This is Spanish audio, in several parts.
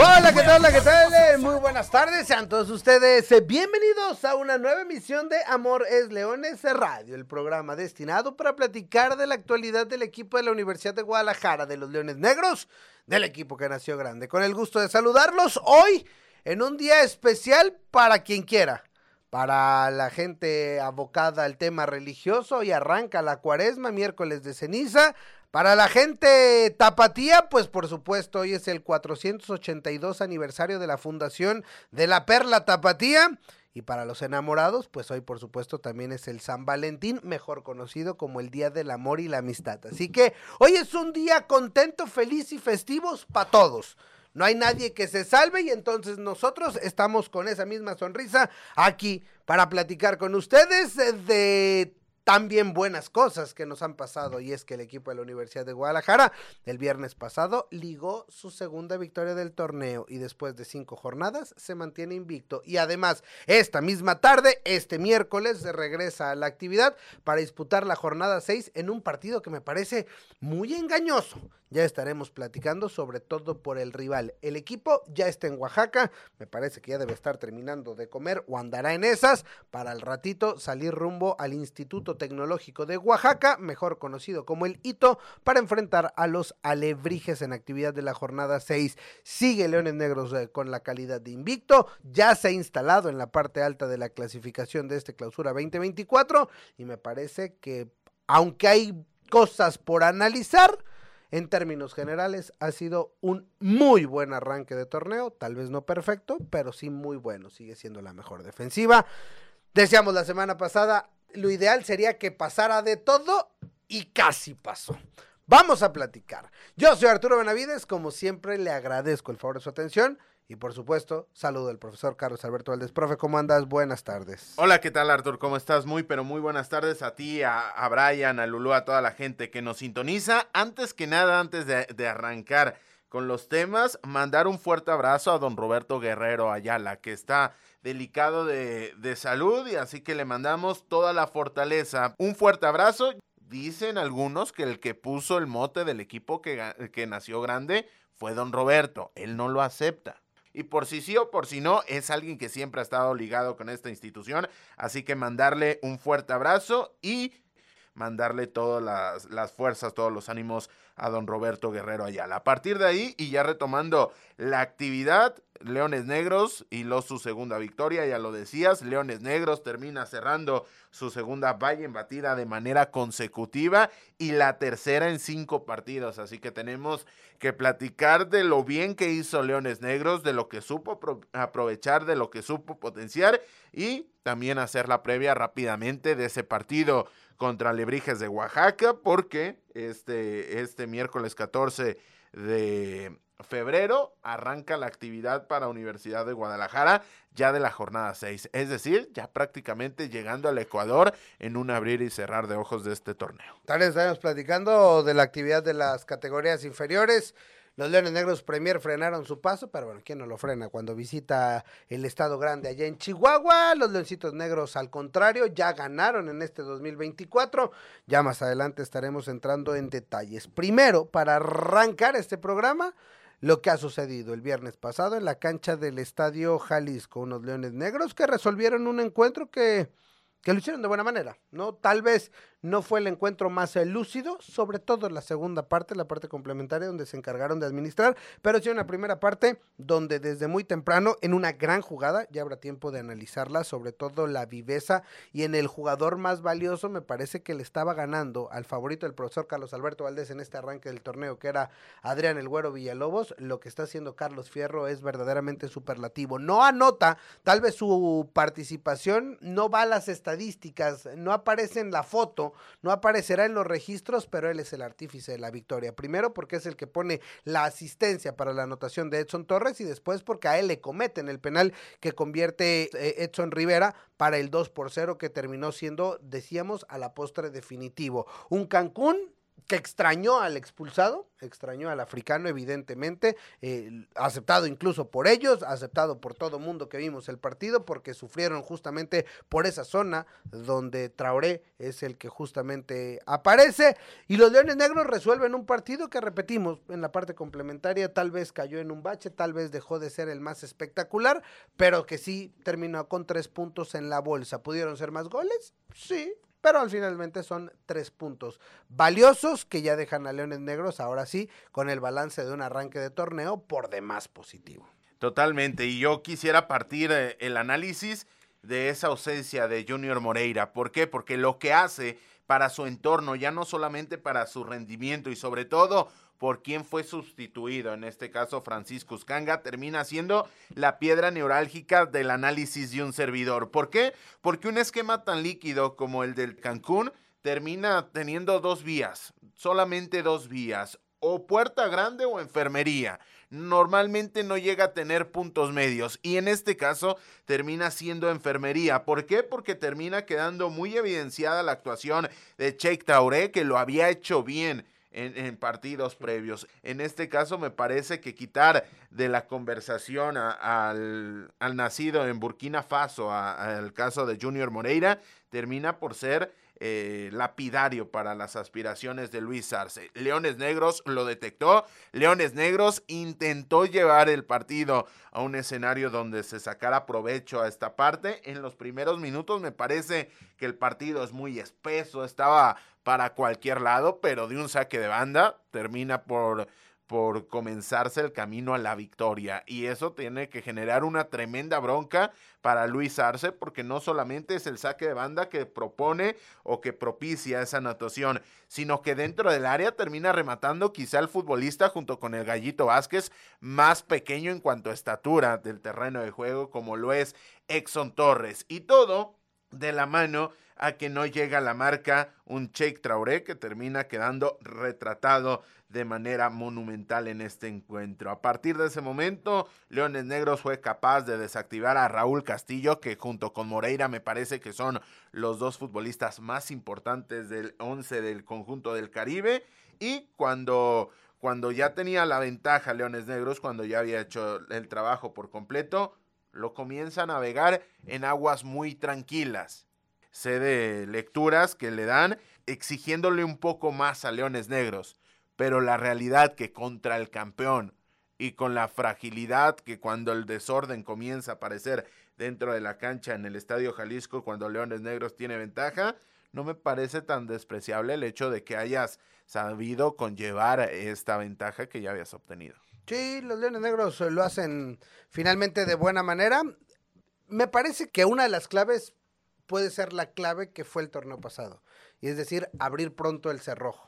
Hola, ¿qué tal? Hola, ¿qué tal? Muy buenas tardes, sean todos ustedes eh, bienvenidos a una nueva emisión de Amor es Leones Radio, el programa destinado para platicar de la actualidad del equipo de la Universidad de Guadalajara, de los Leones Negros, del equipo que nació grande. Con el gusto de saludarlos hoy en un día especial para quien quiera. Para la gente abocada al tema religioso y arranca la cuaresma, miércoles de ceniza. Para la gente tapatía, pues por supuesto, hoy es el 482 aniversario de la fundación de la Perla Tapatía. Y para los enamorados, pues hoy por supuesto también es el San Valentín, mejor conocido como el Día del Amor y la Amistad. Así que hoy es un día contento, feliz y festivos para todos. No hay nadie que se salve y entonces nosotros estamos con esa misma sonrisa aquí para platicar con ustedes de también buenas cosas que nos han pasado y es que el equipo de la Universidad de Guadalajara el viernes pasado ligó su segunda victoria del torneo y después de cinco jornadas se mantiene invicto y además esta misma tarde, este miércoles, se regresa a la actividad para disputar la jornada 6 en un partido que me parece muy engañoso. Ya estaremos platicando sobre todo por el rival. El equipo ya está en Oaxaca, me parece que ya debe estar terminando de comer o andará en esas para al ratito salir rumbo al Instituto Tecnológico de Oaxaca, mejor conocido como el ITO, para enfrentar a los alebrijes en actividad de la jornada 6. Sigue Leones Negros eh, con la calidad de invicto, ya se ha instalado en la parte alta de la clasificación de este clausura 2024 y me parece que aunque hay cosas por analizar, en términos generales, ha sido un muy buen arranque de torneo, tal vez no perfecto, pero sí muy bueno, sigue siendo la mejor defensiva. Decíamos la semana pasada, lo ideal sería que pasara de todo y casi pasó. Vamos a platicar. Yo soy Arturo Benavides, como siempre le agradezco el favor de su atención y por supuesto, saludo al profesor Carlos Alberto Valdés. Profe, ¿cómo andas? Buenas tardes. Hola, ¿qué tal Artur? ¿Cómo estás? Muy, pero muy buenas tardes a ti, a, Brian, a Lulú, a toda la gente que nos sintoniza. Antes que nada, antes de, arrancar con los temas, mandar un fuerte abrazo a don Roberto Guerrero Ayala, que está delicado de, de salud y así que le mandamos toda la fortaleza. Un fuerte abrazo. Dicen algunos que el que puso el mote del equipo que, que nació grande fue don Roberto. Él no lo acepta. Y por si sí o por si no, es alguien que siempre ha estado ligado con esta institución. Así que mandarle un fuerte abrazo y mandarle todas las, las fuerzas, todos los ánimos a don Roberto Guerrero Ayala. A partir de ahí, y ya retomando la actividad, Leones Negros hiló su segunda victoria, ya lo decías, Leones Negros termina cerrando su segunda valla en batida de manera consecutiva y la tercera en cinco partidos, así que tenemos que platicar de lo bien que hizo Leones Negros, de lo que supo apro- aprovechar, de lo que supo potenciar y también hacer la previa rápidamente de ese partido contra Lebrijes de Oaxaca, porque este, este miércoles 14 de febrero arranca la actividad para Universidad de Guadalajara ya de la jornada 6, es decir, ya prácticamente llegando al Ecuador en un abrir y cerrar de ojos de este torneo. Tal estaremos platicando de la actividad de las categorías inferiores. Los Leones Negros Premier frenaron su paso, pero bueno, ¿quién no lo frena cuando visita el Estado Grande allá en Chihuahua? Los Leoncitos Negros, al contrario, ya ganaron en este 2024. Ya más adelante estaremos entrando en detalles. Primero, para arrancar este programa, lo que ha sucedido el viernes pasado en la cancha del Estadio Jalisco, unos Leones Negros que resolvieron un encuentro que que lo hicieron de buena manera, ¿no? Tal vez no fue el encuentro más lúcido, sobre todo en la segunda parte, la parte complementaria, donde se encargaron de administrar, pero sí en la primera parte, donde desde muy temprano, en una gran jugada, ya habrá tiempo de analizarla, sobre todo la viveza y en el jugador más valioso, me parece que le estaba ganando al favorito del profesor Carlos Alberto Valdés en este arranque del torneo, que era Adrián El Güero Villalobos, lo que está haciendo Carlos Fierro es verdaderamente superlativo. No anota, tal vez su participación no va a las estadísticas, no aparece en la foto no, aparecerá en los registros, pero él es el artífice de la victoria. Primero porque es el que pone la asistencia para la anotación de Edson Torres y después porque a él le cometen el penal que convierte eh, Edson Rivera para el 2 por 0 que terminó siendo, decíamos, a la postre definitivo. Un Cancún que extrañó al expulsado, extrañó al africano evidentemente, aceptado incluso por ellos, aceptado por todo mundo que vimos el partido, porque sufrieron justamente por esa zona donde Traoré es el que justamente aparece, y los Leones Negros resuelven un partido que repetimos, en la parte complementaria tal vez cayó en un bache, tal vez dejó de ser el más espectacular, pero que sí terminó con tres puntos en la bolsa. ¿Pudieron ser más goles? Sí, pero al finalmente son tres puntos valiosos que ya dejan a Leones Negros, ahora sí, con el balance de un arranque de torneo por demás positivo. Totalmente, y yo quisiera partir eh, el análisis de esa ausencia de Junior Moreira. ¿Por qué? Porque lo que hace para su entorno, ya no solamente para su rendimiento y sobre todo por quién fue sustituido, en este caso Francisco Uscanga, termina siendo la piedra neurálgica del análisis de un servidor. ¿Por qué? Porque un esquema tan líquido como el del Cancún termina teniendo dos vías, solamente dos vías, o puerta grande o enfermería. Normalmente no llega a tener puntos medios y en este caso termina siendo enfermería. ¿Por qué? Porque termina quedando muy evidenciada la actuación de Cheikh Tauré que lo había hecho bien en, partidos previos. En este caso me parece que quitar de la conversación al, nacido en Burkina Faso, al caso de Junior Moreira, termina por ser eh, lapidario para las aspiraciones de Luis Arce. Leones Negros lo detectó, Leones Negros intentó llevar el partido a un escenario donde se sacara provecho a esta parte. En los primeros minutos me parece que el partido es muy espeso, estaba para cualquier lado, pero de un saque de banda termina por por comenzarse el camino a la victoria. Y eso tiene que generar una tremenda bronca para Luis Arce, porque no solamente es el saque de banda que propone o que propicia esa anotación, sino que dentro del área termina rematando quizá el futbolista junto con el Gallito Vázquez, más pequeño en cuanto a estatura del terreno de juego, como lo es Exxon Torres. Y todo de la mano a que no llega a la marca un Cheikh Traoré que termina quedando retratado de manera monumental en este encuentro. A partir de ese momento, Leones Negros fue capaz de desactivar a Raúl Castillo, que junto con Moreira me parece que son los dos futbolistas más importantes del 11 del conjunto del Caribe. Y cuando, cuando ya tenía la ventaja Leones Negros, cuando ya había hecho el trabajo por completo, lo comienza a navegar en aguas muy tranquilas. Sé de lecturas que le dan exigiéndole un poco más a Leones Negros pero la realidad que contra el campeón y con la fragilidad que cuando el desorden comienza a aparecer dentro de la cancha en el Estadio Jalisco, cuando Leones Negros tiene ventaja, no me parece tan despreciable el hecho de que hayas sabido conllevar esta ventaja que ya habías obtenido. Sí, los Leones Negros lo hacen finalmente de buena manera. Me parece que una de las claves puede ser la clave que fue el torneo pasado, y es decir, abrir pronto el cerrojo.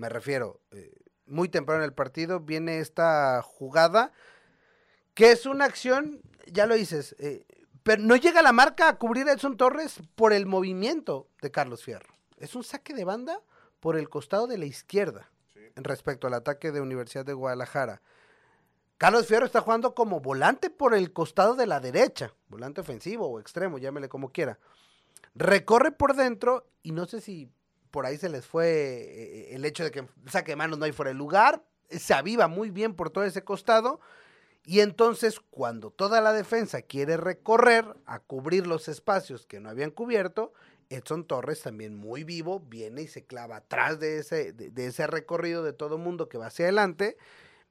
Me refiero, eh, muy temprano en el partido viene esta jugada, que es una acción, ya lo dices, eh, pero no llega la marca a cubrir a Edson Torres por el movimiento de Carlos Fierro. Es un saque de banda por el costado de la izquierda en respecto al ataque de Universidad de Guadalajara. Carlos Fierro está jugando como volante por el costado de la derecha, volante ofensivo o extremo, llámele como quiera. Recorre por dentro y no sé si por ahí se les fue eh, el hecho de que saque de manos no hay fuera de lugar, se aviva muy bien por todo ese costado. Y entonces, cuando toda la defensa quiere recorrer a cubrir los espacios que no habían cubierto, Edson Torres, también muy vivo, viene y se clava atrás de ese, de, ese recorrido de todo mundo que va hacia adelante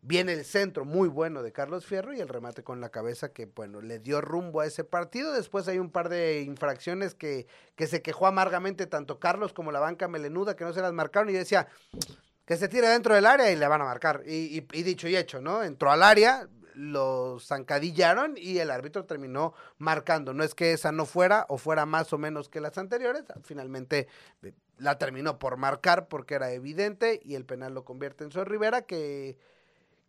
Viene el centro muy bueno de Carlos Fierro y el remate con la cabeza que, bueno, le dio rumbo a ese partido. Después hay un par de infracciones que, que se quejó amargamente tanto Carlos como la banca melenuda que no se las marcaron y decía que se tire dentro del área y le van a marcar. Y, dicho y hecho, ¿no? Entró al área, lo zancadillaron y el árbitro terminó marcando. No es que esa no fuera o fuera más o menos que las anteriores, finalmente eh, la terminó por marcar porque era evidente y el penal lo convierte en Soy Rivera que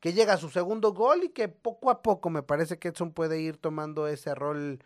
que llega a su segundo gol y que poco a poco me parece que Edson puede ir tomando ese rol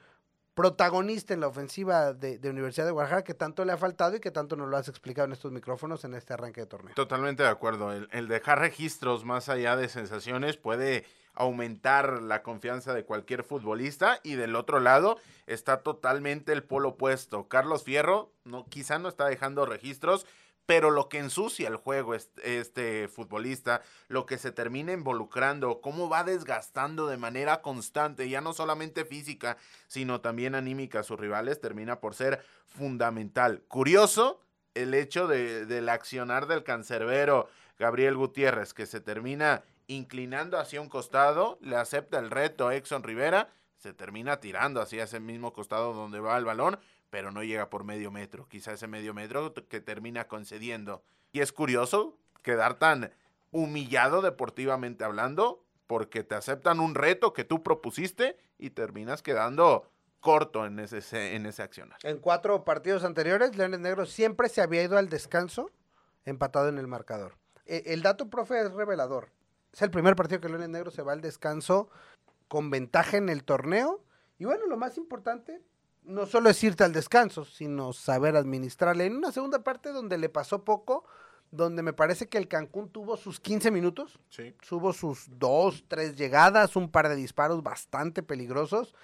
protagonista en la ofensiva de, Universidad de Guadalajara que tanto le ha faltado y que tanto nos lo has explicado en estos micrófonos en este arranque de torneo. Totalmente de acuerdo. El, dejar registros más allá de sensaciones puede aumentar la confianza de cualquier futbolista y del otro lado está totalmente el polo opuesto. Carlos Fierro no, quizá no está dejando registros, pero lo que ensucia el juego este, futbolista, lo que se termina involucrando, cómo va desgastando de manera constante, ya no solamente física, sino también anímica a sus rivales, termina por ser fundamental. Curioso el hecho de, del accionar del cancerbero Gabriel Gutiérrez, que se termina inclinando hacia un costado, le acepta el reto a Exxon Rivera, se termina tirando hacia ese mismo costado donde va el balón, pero no llega por medio metro. Quizá ese medio metro que termina concediendo. Y es curioso quedar tan humillado deportivamente hablando porque te aceptan un reto que tú propusiste y terminas quedando corto en ese, en ese accionar. En cuatro partidos anteriores, Leones Negros siempre se había ido al descanso empatado en el marcador. E, el dato, profe, es revelador. Es el primer partido que Leones Negros se va al descanso con ventaja en el torneo. Y bueno, lo más importante, no solo es irte al descanso, sino saber administrarle. En una segunda parte donde le pasó poco, donde me parece que el Cancún tuvo sus 15 minutos, sí. tuvo sus dos, tres llegadas, un par de disparos bastante peligrosos,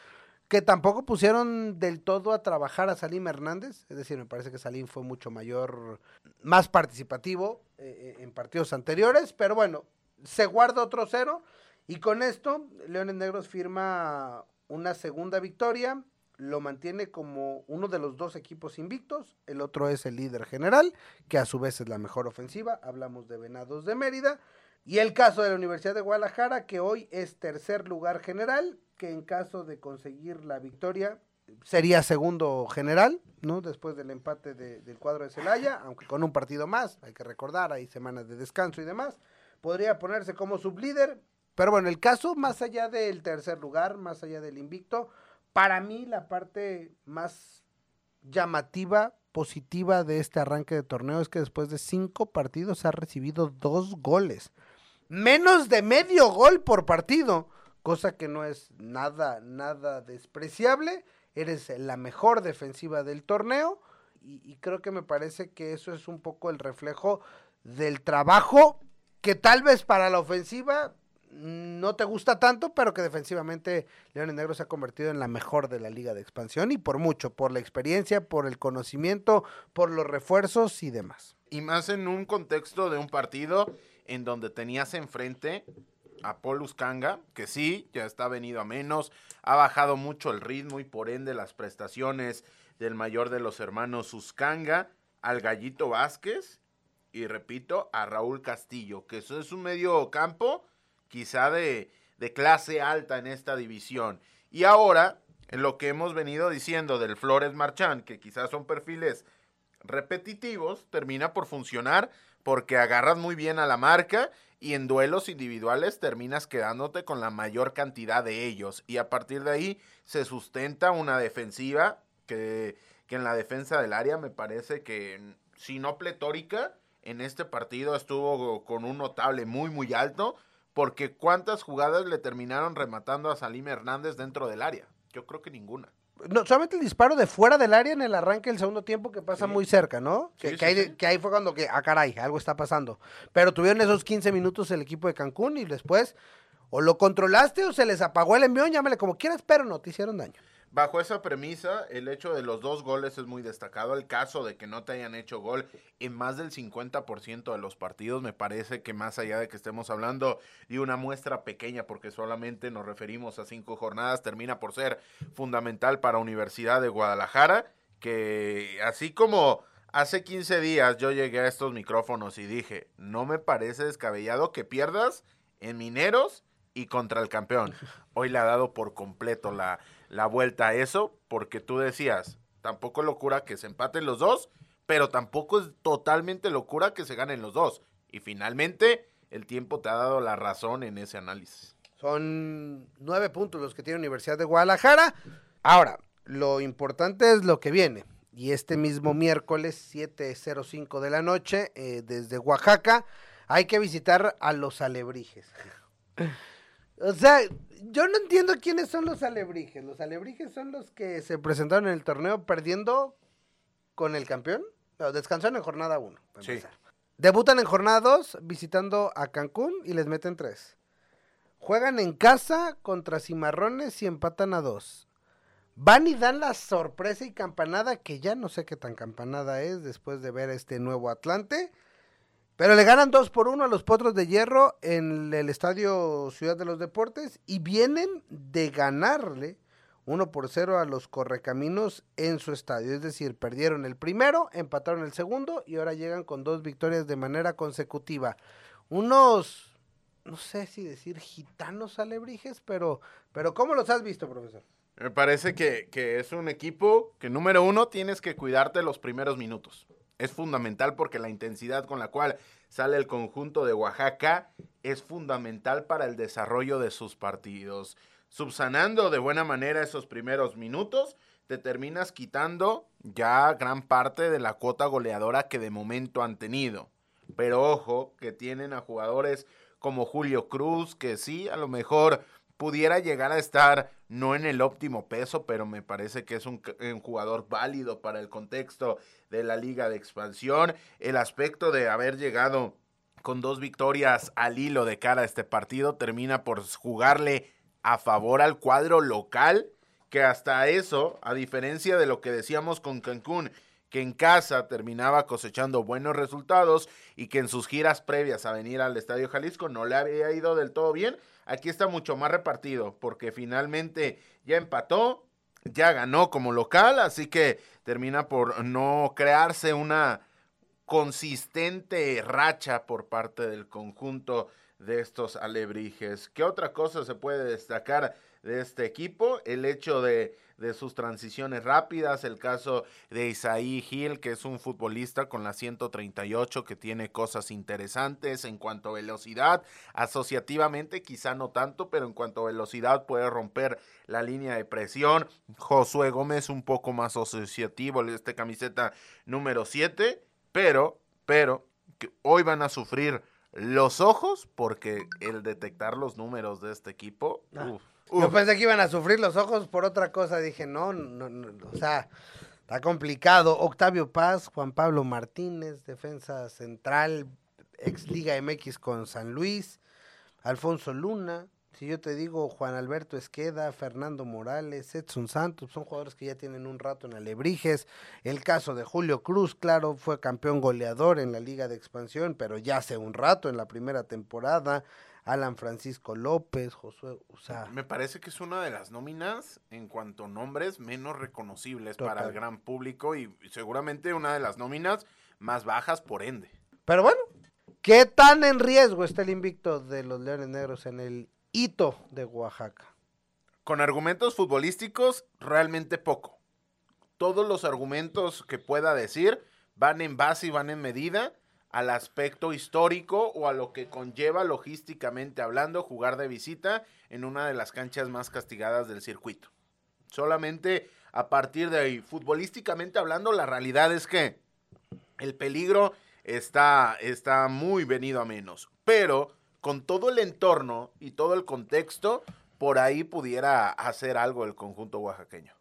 que tampoco pusieron del todo a trabajar a Salim Hernández, es decir, me parece que Salim fue mucho mayor, más participativo eh, eh, en partidos anteriores, pero bueno, se guarda otro cero y con esto Leones Negros firma una segunda victoria, lo mantiene como uno de los dos equipos invictos, el otro es el líder general, que a su vez es la mejor ofensiva, hablamos de Venados de Mérida, y el caso de la Universidad de Guadalajara, que hoy es tercer lugar general, que en caso de conseguir la victoria sería segundo general, ¿no? Después del empate del cuadro de Celaya, aunque con un partido más, hay que recordar, hay semanas de descanso y demás, podría ponerse como sublíder, pero bueno, el caso, más allá del tercer lugar, más allá del invicto, para mí la parte más llamativa, positiva de este arranque de torneo es que después de cinco partidos ha recibido dos goles. Menos de medio gol por partido, cosa que no es nada, nada despreciable. Eres la mejor defensiva del torneo y, y creo que me parece que eso es un poco el reflejo del trabajo que tal vez para la ofensiva no te gusta tanto, pero que defensivamente Leones Negro se ha convertido en la mejor de la liga de expansión y por mucho, por la experiencia, por el conocimiento, por los refuerzos y demás. Y más en un contexto de un partido en donde tenías enfrente a Polus Kanga, que sí, ya está venido a menos, ha bajado mucho el ritmo y por ende las prestaciones del mayor de los hermanos Suscanga, al Gallito Vázquez y repito, a Raúl Castillo, que eso es un medio campo quizá de, de clase alta en esta división. Y ahora, en lo que hemos venido diciendo del Flores Marchán, que quizás son perfiles repetitivos, termina por funcionar porque agarras muy bien a la marca y en duelos individuales terminas quedándote con la mayor cantidad de ellos. Y a partir de ahí se sustenta una defensiva que, que en la defensa del área me parece que, si no pletórica, en este partido estuvo con un notable muy, muy alto porque ¿cuántas jugadas le terminaron rematando a Salim Hernández dentro del área? Yo creo que ninguna. No, solamente el disparo de fuera del área en el arranque del segundo tiempo que pasa muy cerca, ¿no? que, ahí, que, ahí, fue cuando que, ah, caray, algo está pasando. Pero tuvieron esos 15 minutos el equipo de Cancún y después o lo controlaste o se les apagó el envión, llámale como quieras, pero no te hicieron daño. Bajo esa premisa, el hecho de los dos goles es muy destacado. El caso de que no te hayan hecho gol en más del 50% de los partidos, me parece que más allá de que estemos hablando de una muestra pequeña, porque solamente nos referimos a cinco jornadas, termina por ser fundamental para Universidad de Guadalajara, que así como hace 15 días yo llegué a estos micrófonos y dije, no me parece descabellado que pierdas en Mineros y contra el campeón. Hoy le ha dado por completo la la vuelta a eso, porque tú decías, tampoco es locura que se empaten los dos, pero tampoco es totalmente locura que se ganen los dos. Y finalmente, el tiempo te ha dado la razón en ese análisis. Son nueve puntos los que tiene Universidad de Guadalajara. Ahora, lo importante es lo que viene. Y este mismo miércoles, 7.05 de la noche, eh, desde Oaxaca, hay que visitar a los alebrijes. O sea, yo no entiendo quiénes son los alebrijes. Los alebrijes son los que se presentaron en el torneo perdiendo con el campeón. No, descansaron en jornada 1. Sí. Debutan en jornada 2 visitando a Cancún y les meten 3. Juegan en casa contra Cimarrones y empatan a 2. Van y dan la sorpresa y campanada que ya no sé qué tan campanada es después de ver este nuevo Atlante. Pero le ganan 2 por 1 a los Potros de Hierro en el Estadio Ciudad de los Deportes y vienen de ganarle 1 por 0 a los Correcaminos en su estadio. Es decir, perdieron el primero, empataron el segundo y ahora llegan con dos victorias de manera consecutiva. Unos, no sé si decir gitanos alebrijes, pero, pero ¿cómo los has visto, profesor? Me parece que, que es un equipo que número uno tienes que cuidarte los primeros minutos. Es fundamental porque la intensidad con la cual sale el conjunto de Oaxaca es fundamental para el desarrollo de sus partidos subsanando de buena manera esos primeros minutos, te terminas quitando ya gran parte de la cuota goleadora que de momento han tenido. Pero ojo, que tienen a jugadores como Julio Cruz, que sí, a lo mejor pudiera llegar a estar no en el óptimo peso, pero me parece que es un, jugador válido para el contexto de la liga de expansión. El aspecto de haber llegado con dos victorias al hilo de cara a este partido termina por jugarle a favor al cuadro local, que hasta eso, a diferencia de lo que decíamos con Cancún, que en casa terminaba cosechando buenos resultados y que en sus giras previas a venir al Estadio Jalisco no le había ido del todo bien, aquí está mucho más repartido, porque finalmente ya empató, ya ganó como local, así que termina por no crearse una consistente racha por parte del conjunto de estos alebrijes. ¿Qué otra cosa se puede destacar de este equipo? El hecho de, de sus transiciones rápidas, el caso de Isaí Gil, que es un futbolista con la 138 que tiene cosas interesantes en cuanto a velocidad, asociativamente quizá no tanto, pero en cuanto a velocidad puede romper la línea de presión. Josué Gómez un poco más asociativo, este camiseta número 7, pero, pero, que hoy van a sufrir los ojos, porque el detectar los números de este equipo. Ah. Uf, uf. Yo pensé que iban a sufrir los ojos por otra cosa. Dije, no, no, no, o sea, está complicado. Octavio Paz, Juan Pablo Martínez, defensa central, ex Liga MX con San Luis, Alfonso Luna, si yo te digo Juan Alberto Esqueda, Fernando Morales, Edson Santos, son jugadores que ya tienen un rato en Alebrijes. El caso de Julio Cruz, claro, fue campeón goleador en la Liga de Expansión, pero ya hace un rato en la primera temporada. Alan Francisco López, Josué, o sea. Me parece que es una de las nóminas en cuanto a nombres menos reconocibles total. para el gran público y seguramente una de las nóminas más bajas por ende. Pero bueno, ¿qué tan en riesgo está el invicto de los Leones Negros en el hito de Oaxaca. Con argumentos futbolísticos, realmente poco. Todos los argumentos que pueda decir van en base y van en medida al aspecto histórico o a lo que conlleva logísticamente hablando jugar de visita en una de las canchas más castigadas del circuito. Solamente a partir de ahí, futbolísticamente hablando, la realidad es que el peligro está, está muy venido a menos. Pero con todo el entorno y todo el contexto, por ahí pudiera hacer algo el conjunto oaxaqueño.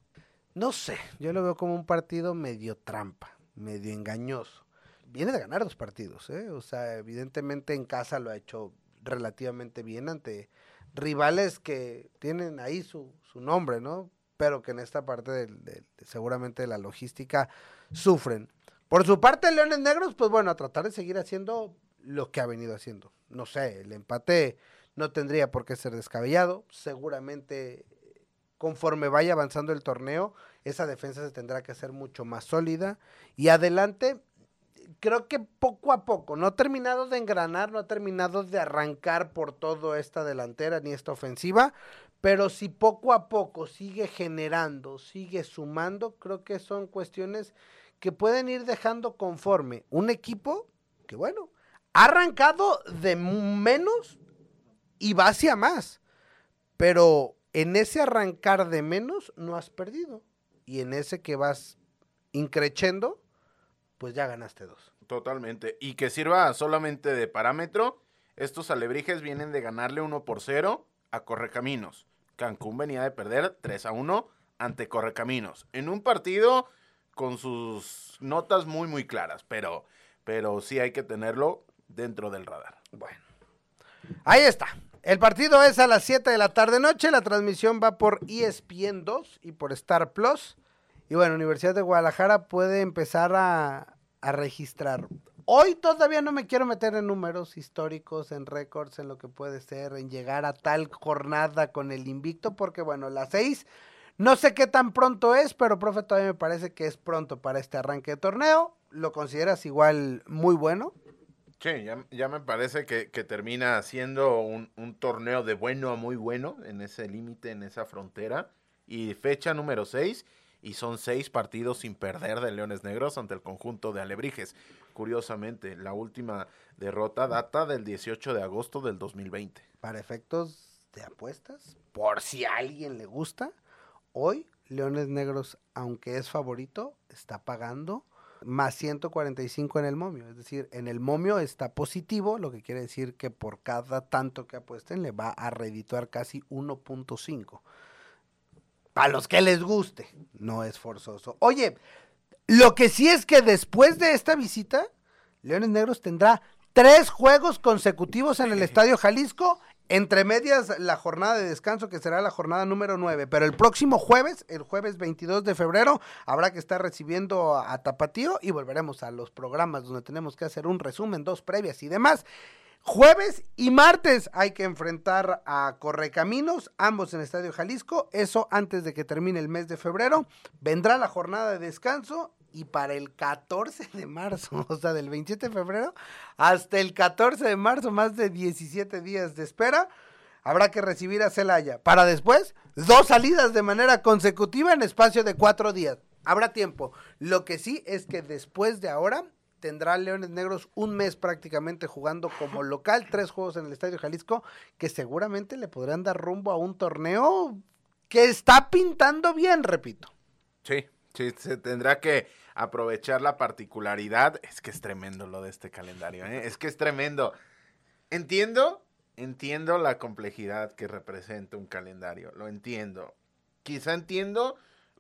No sé, yo lo veo como un partido medio trampa, medio engañoso. Viene de ganar dos partidos, ¿eh? O sea, evidentemente en casa lo ha hecho relativamente bien ante rivales que tienen ahí su, su nombre, ¿no? Pero que en esta parte de, de, de, seguramente de la logística sufren. Por su parte, Leones Negros, pues bueno, a tratar de seguir haciendo lo que ha venido haciendo. No sé, el empate no tendría por qué ser descabellado. Seguramente, conforme vaya avanzando el torneo, esa defensa se tendrá que hacer mucho más sólida. Y adelante, creo que poco a poco, no ha terminado de engranar, no ha terminado de arrancar por toda esta delantera ni esta ofensiva, pero si poco a poco sigue generando, sigue sumando, creo que son cuestiones que pueden ir dejando conforme un equipo que, bueno, ha arrancado de menos y va hacia más. Pero en ese arrancar de menos no has perdido. Y en ese que vas increchendo, pues ya ganaste dos. Totalmente. Y que sirva solamente de parámetro. Estos alebrijes vienen de ganarle uno por cero a Correcaminos. Cancún venía de perder 3 a 1 ante Correcaminos. En un partido con sus notas muy, muy claras, pero, pero sí hay que tenerlo dentro del radar. Bueno, ahí está. El partido es a las 7 de la tarde noche. La transmisión va por ESPN 2 y por Star Plus. Y bueno, Universidad de Guadalajara puede empezar a, a registrar. Hoy todavía no me quiero meter en números históricos, en récords, en lo que puede ser, en llegar a tal jornada con el invicto, porque bueno, las seis, no sé qué tan pronto es, pero profe, todavía me parece que es pronto para este arranque de torneo. ¿Lo consideras igual muy bueno? Sí, ya, ya me parece que, que termina siendo un, un, torneo de bueno a muy bueno en ese límite, en esa frontera. Y fecha número 6, y son seis partidos sin perder de Leones Negros ante el conjunto de Alebrijes. Curiosamente, la última derrota data del 18 de agosto del 2020. Para efectos de apuestas, por si a alguien le gusta, hoy Leones Negros, aunque es favorito, está pagando más 145 en el momio. Es decir, en el momio está positivo, lo que quiere decir que por cada tanto que apuesten le va a redituar casi 1.5. A los que les guste, no es forzoso. Oye, lo que sí es que después de esta visita, Leones Negros tendrá tres juegos consecutivos en el Estadio Jalisco, entre medias la jornada de descanso que será la jornada número 9, pero el próximo jueves, el jueves 22 de febrero, habrá que estar recibiendo a, a Tapatío y volveremos a los programas donde tenemos que hacer un resumen, dos previas y demás. Jueves y martes hay que enfrentar a Correcaminos, ambos en Estadio Jalisco. Eso antes de que termine el mes de febrero. Vendrá la jornada de descanso y para el 14 de marzo, o sea, del 27 de febrero hasta el 14 de marzo, más de 17 días de espera, habrá que recibir a Celaya. Para después, dos salidas de manera consecutiva en espacio de cuatro días. Habrá tiempo. Lo que sí es que después de ahora tendrá Leones Negros un mes prácticamente jugando como local, tres juegos en el Estadio Jalisco, que seguramente le podrán dar rumbo a un torneo que está pintando bien, repito. Sí, sí, se tendrá que aprovechar la particularidad. Es que es tremendo lo de este calendario, ¿eh? es que es tremendo. Entiendo, entiendo la complejidad que representa un calendario, lo entiendo. Quizá entiendo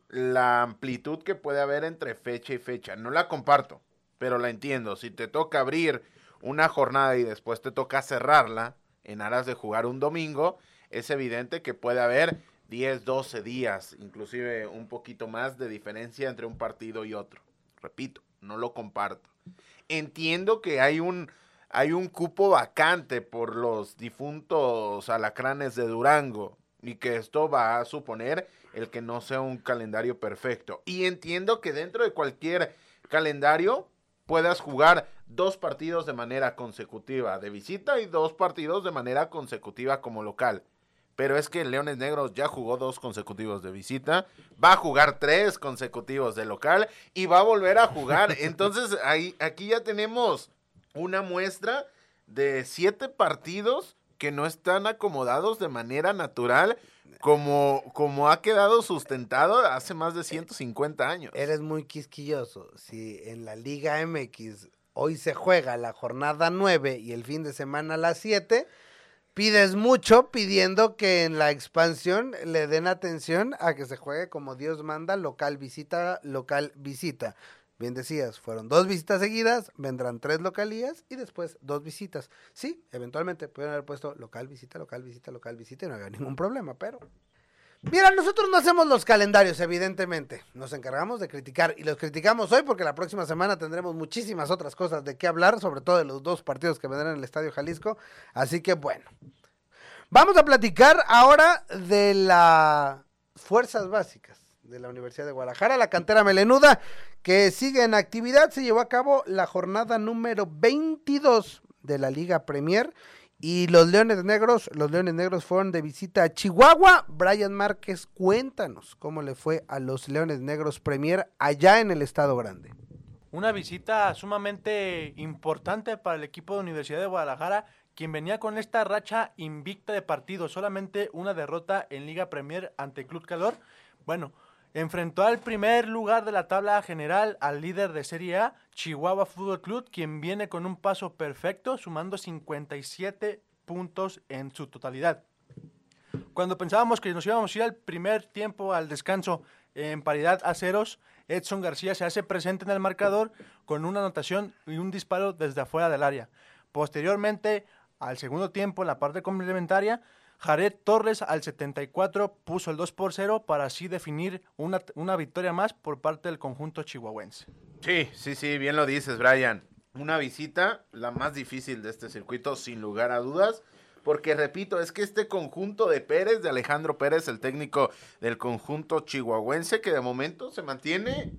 la amplitud que puede haber entre fecha y fecha, no la comparto pero la entiendo. Si te toca abrir una jornada y después te toca cerrarla en aras de jugar un domingo, es evidente que puede haber 10, 12 días, inclusive un poquito más de diferencia entre un partido y otro. Repito, no lo comparto. Entiendo que hay un, hay un cupo vacante por los difuntos alacranes de Durango y que esto va a suponer el que no sea un calendario perfecto. Y entiendo que dentro de cualquier calendario puedas jugar dos partidos de manera consecutiva de visita y dos partidos de manera consecutiva como local. Pero es que Leones Negros ya jugó dos consecutivos de visita, va a jugar tres consecutivos de local y va a volver a jugar. Entonces ahí, aquí ya tenemos una muestra de siete partidos que no están acomodados de manera natural como, como ha quedado sustentado hace más de 150 años. Eres muy quisquilloso. Si en la Liga MX hoy se juega la jornada 9 y el fin de semana la 7, pides mucho pidiendo que en la expansión le den atención a que se juegue como Dios manda, local visita, local visita. Bien decías, fueron dos visitas seguidas, vendrán tres localías y después dos visitas. Sí, eventualmente pueden haber puesto local, visita, local, visita, local, visita y no había ningún problema, pero... Mira, nosotros no hacemos los calendarios, evidentemente. Nos encargamos de criticar y los criticamos hoy porque la próxima semana tendremos muchísimas otras cosas de qué hablar, sobre todo de los dos partidos que vendrán en el Estadio Jalisco. Así que bueno. Vamos a platicar ahora de las fuerzas básicas de la Universidad de Guadalajara, la cantera melenuda, que sigue en actividad. Se llevó a cabo la jornada número 22 de la Liga Premier. Y los Leones Negros, los Leones Negros fueron de visita a Chihuahua. Brian Márquez, cuéntanos cómo le fue a los Leones Negros Premier allá en el Estado Grande. Una visita sumamente importante para el equipo de Universidad de Guadalajara, quien venía con esta racha invicta de partidos, solamente una derrota en Liga Premier ante Club Calor. Bueno, Enfrentó al primer lugar de la tabla general al líder de Serie A, Chihuahua Fútbol Club, quien viene con un paso perfecto, sumando 57 puntos en su totalidad. Cuando pensábamos que nos íbamos a ir al primer tiempo, al descanso, en paridad a ceros, Edson García se hace presente en el marcador con una anotación y un disparo desde afuera del área. Posteriormente, al segundo tiempo, en la parte complementaria, Jared Torres al 74 puso el 2 por 0 para así definir una, una victoria más por parte del conjunto chihuahuense. Sí, sí, sí, bien lo dices, Brian. Una visita, la más difícil de este circuito, sin lugar a dudas. Porque repito, es que este conjunto de Pérez, de Alejandro Pérez, el técnico del conjunto chihuahuense, que de momento se mantiene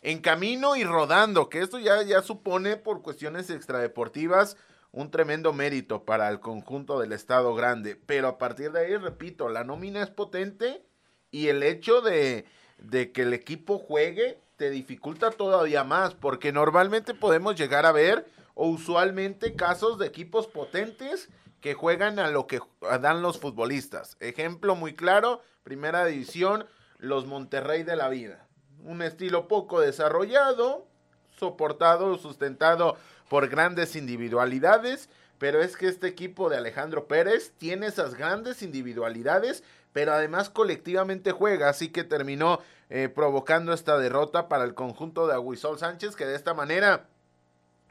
en camino y rodando, que esto ya, ya supone por cuestiones extradeportivas un tremendo mérito para el conjunto del Estado Grande. Pero a partir de ahí, repito, la nómina es potente y el hecho de, que el equipo juegue te dificulta todavía más, porque normalmente podemos llegar a ver o usualmente casos de equipos potentes que juegan a lo que dan los futbolistas. Ejemplo muy claro, primera división, los Monterrey de la vida. Un estilo poco desarrollado, soportado, sustentado por grandes individualidades, pero es que este equipo de Alejandro Pérez tiene esas grandes individualidades, pero además colectivamente juega, así que terminó eh, provocando esta derrota para el conjunto de Aguisol Sánchez, que de esta manera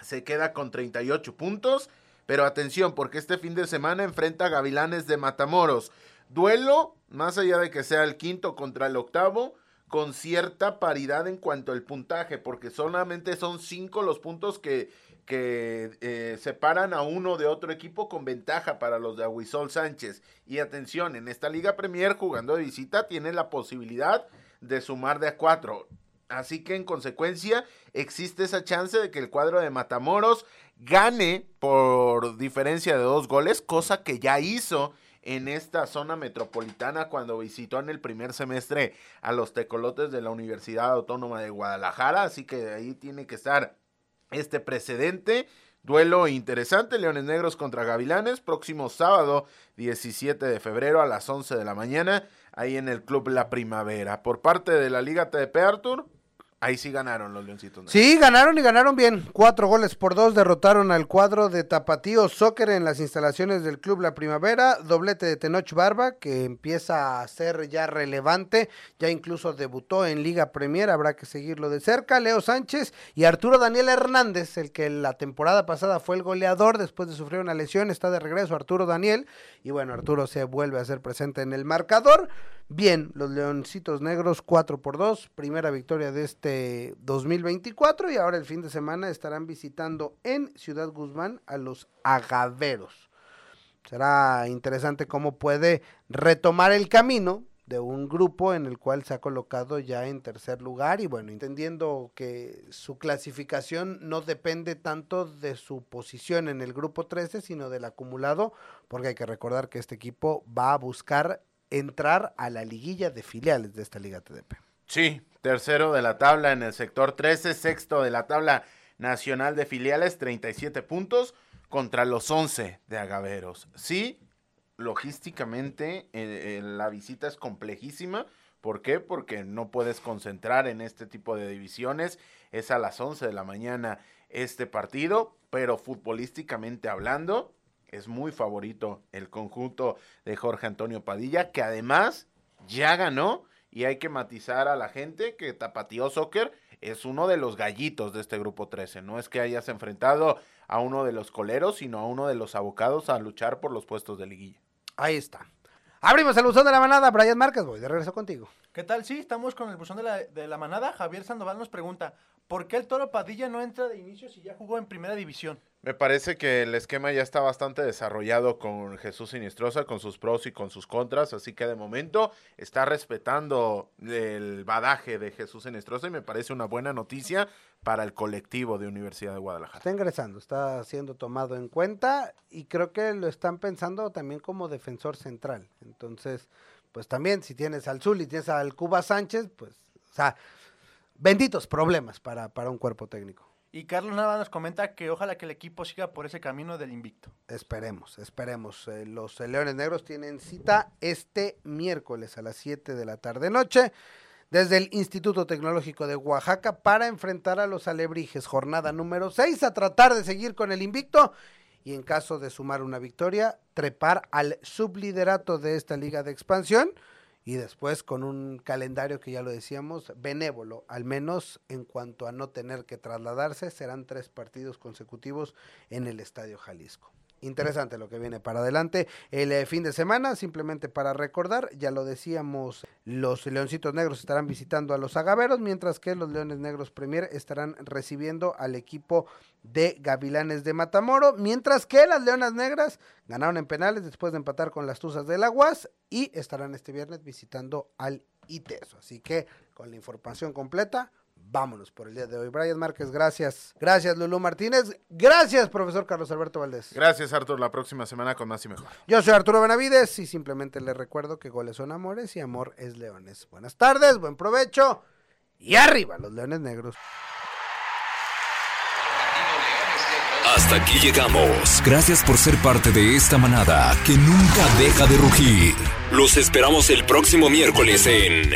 se queda con 38 puntos, pero atención, porque este fin de semana enfrenta a Gavilanes de Matamoros. Duelo, más allá de que sea el quinto contra el octavo, con cierta paridad en cuanto al puntaje, porque solamente son cinco los puntos que, que eh, separan a uno de otro equipo con ventaja para los de Aguisol Sánchez. Y atención, en esta Liga Premier jugando de visita tiene la posibilidad de sumar de a cuatro. Así que en consecuencia existe esa chance de que el cuadro de Matamoros gane por diferencia de dos goles, cosa que ya hizo en esta zona metropolitana cuando visitó en el primer semestre a los tecolotes de la Universidad Autónoma de Guadalajara. Así que ahí tiene que estar este precedente. Duelo interesante, Leones Negros contra Gavilanes, próximo sábado 17 de febrero a las 11 de la mañana, ahí en el Club La Primavera. Por parte de la Liga TDP Arthur, Ahí sí ganaron los Leoncitos. Sí, ganaron y ganaron bien. Cuatro goles por dos derrotaron al cuadro de Tapatío Soccer en las instalaciones del Club La Primavera. Doblete de Tenoch Barba, que empieza a ser ya relevante. Ya incluso debutó en Liga Premier, habrá que seguirlo de cerca. Leo Sánchez y Arturo Daniel Hernández, el que la temporada pasada fue el goleador después de sufrir una lesión. Está de regreso Arturo Daniel. Y bueno, Arturo se vuelve a ser presente en el marcador. Bien, los Leoncitos Negros 4 por 2, primera victoria de este 2024 y ahora el fin de semana estarán visitando en Ciudad Guzmán a los Agaveros. Será interesante cómo puede retomar el camino de un grupo en el cual se ha colocado ya en tercer lugar y bueno, entendiendo que su clasificación no depende tanto de su posición en el grupo 13, sino del acumulado, porque hay que recordar que este equipo va a buscar entrar a la liguilla de filiales de esta Liga TDP. Sí, tercero de la tabla en el sector 13, sexto de la tabla nacional de filiales, 37 puntos contra los 11 de Agaveros. Sí, logísticamente eh, eh, la visita es complejísima. ¿Por qué? Porque no puedes concentrar en este tipo de divisiones. Es a las 11 de la mañana este partido, pero futbolísticamente hablando, es muy favorito el conjunto de Jorge Antonio Padilla, que además ya ganó y hay que matizar a la gente que Tapatío Soccer es uno de los gallitos de este grupo 13. No es que hayas enfrentado a uno de los coleros, sino a uno de los abocados a luchar por los puestos de liguilla. Ahí está. Abrimos el buzón de la manada, Brian Márquez, voy de regreso contigo. ¿Qué tal? Sí, estamos con el buzón de la, de la manada. Javier Sandoval nos pregunta, ¿por qué el Toro Padilla no entra de inicio si ya jugó en primera división? Me parece que el esquema ya está bastante desarrollado con Jesús Sinistrosa, con sus pros y con sus contras, así que de momento está respetando el badaje de Jesús Sinistrosa y me parece una buena noticia para el colectivo de Universidad de Guadalajara. Está ingresando, está siendo tomado en cuenta y creo que lo están pensando también como defensor central. Entonces, pues también si tienes al Zul y tienes al Cuba Sánchez, pues, o sea, benditos problemas para, para un cuerpo técnico. Y Carlos Nava nos comenta que ojalá que el equipo siga por ese camino del invicto. Esperemos, esperemos. Eh, los Leones Negros tienen cita este miércoles a las 7 de la tarde noche desde el Instituto Tecnológico de Oaxaca para enfrentar a los Alebrijes. Jornada número 6 a tratar de seguir con el invicto y en caso de sumar una victoria, trepar al subliderato de esta liga de expansión y después con un calendario que ya lo decíamos, benévolo, al menos en cuanto a no tener que trasladarse, serán tres partidos consecutivos en el Estadio Jalisco. Interesante lo que viene para adelante. El eh, fin de semana, simplemente para recordar, ya lo decíamos, los Leoncitos Negros estarán visitando a los Agaveros, mientras que los Leones Negros Premier estarán recibiendo al equipo de Gavilanes de Matamoro, mientras que las Leonas Negras ganaron en penales después de empatar con las Tuzas del Aguas y estarán este viernes visitando al ITESO. Así que con la información completa, vámonos por el día de hoy. Brian Márquez, gracias. Gracias, Lulú Martínez. Gracias, profesor Carlos Alberto Valdés. Gracias, Artur. La próxima semana con más y mejor. Yo soy Arturo Benavides y simplemente les recuerdo que goles son amores y amor es leones. Buenas tardes, buen provecho y arriba los leones negros. Hasta aquí llegamos. Gracias por ser parte de esta manada que nunca deja de rugir. Los esperamos el próximo miércoles en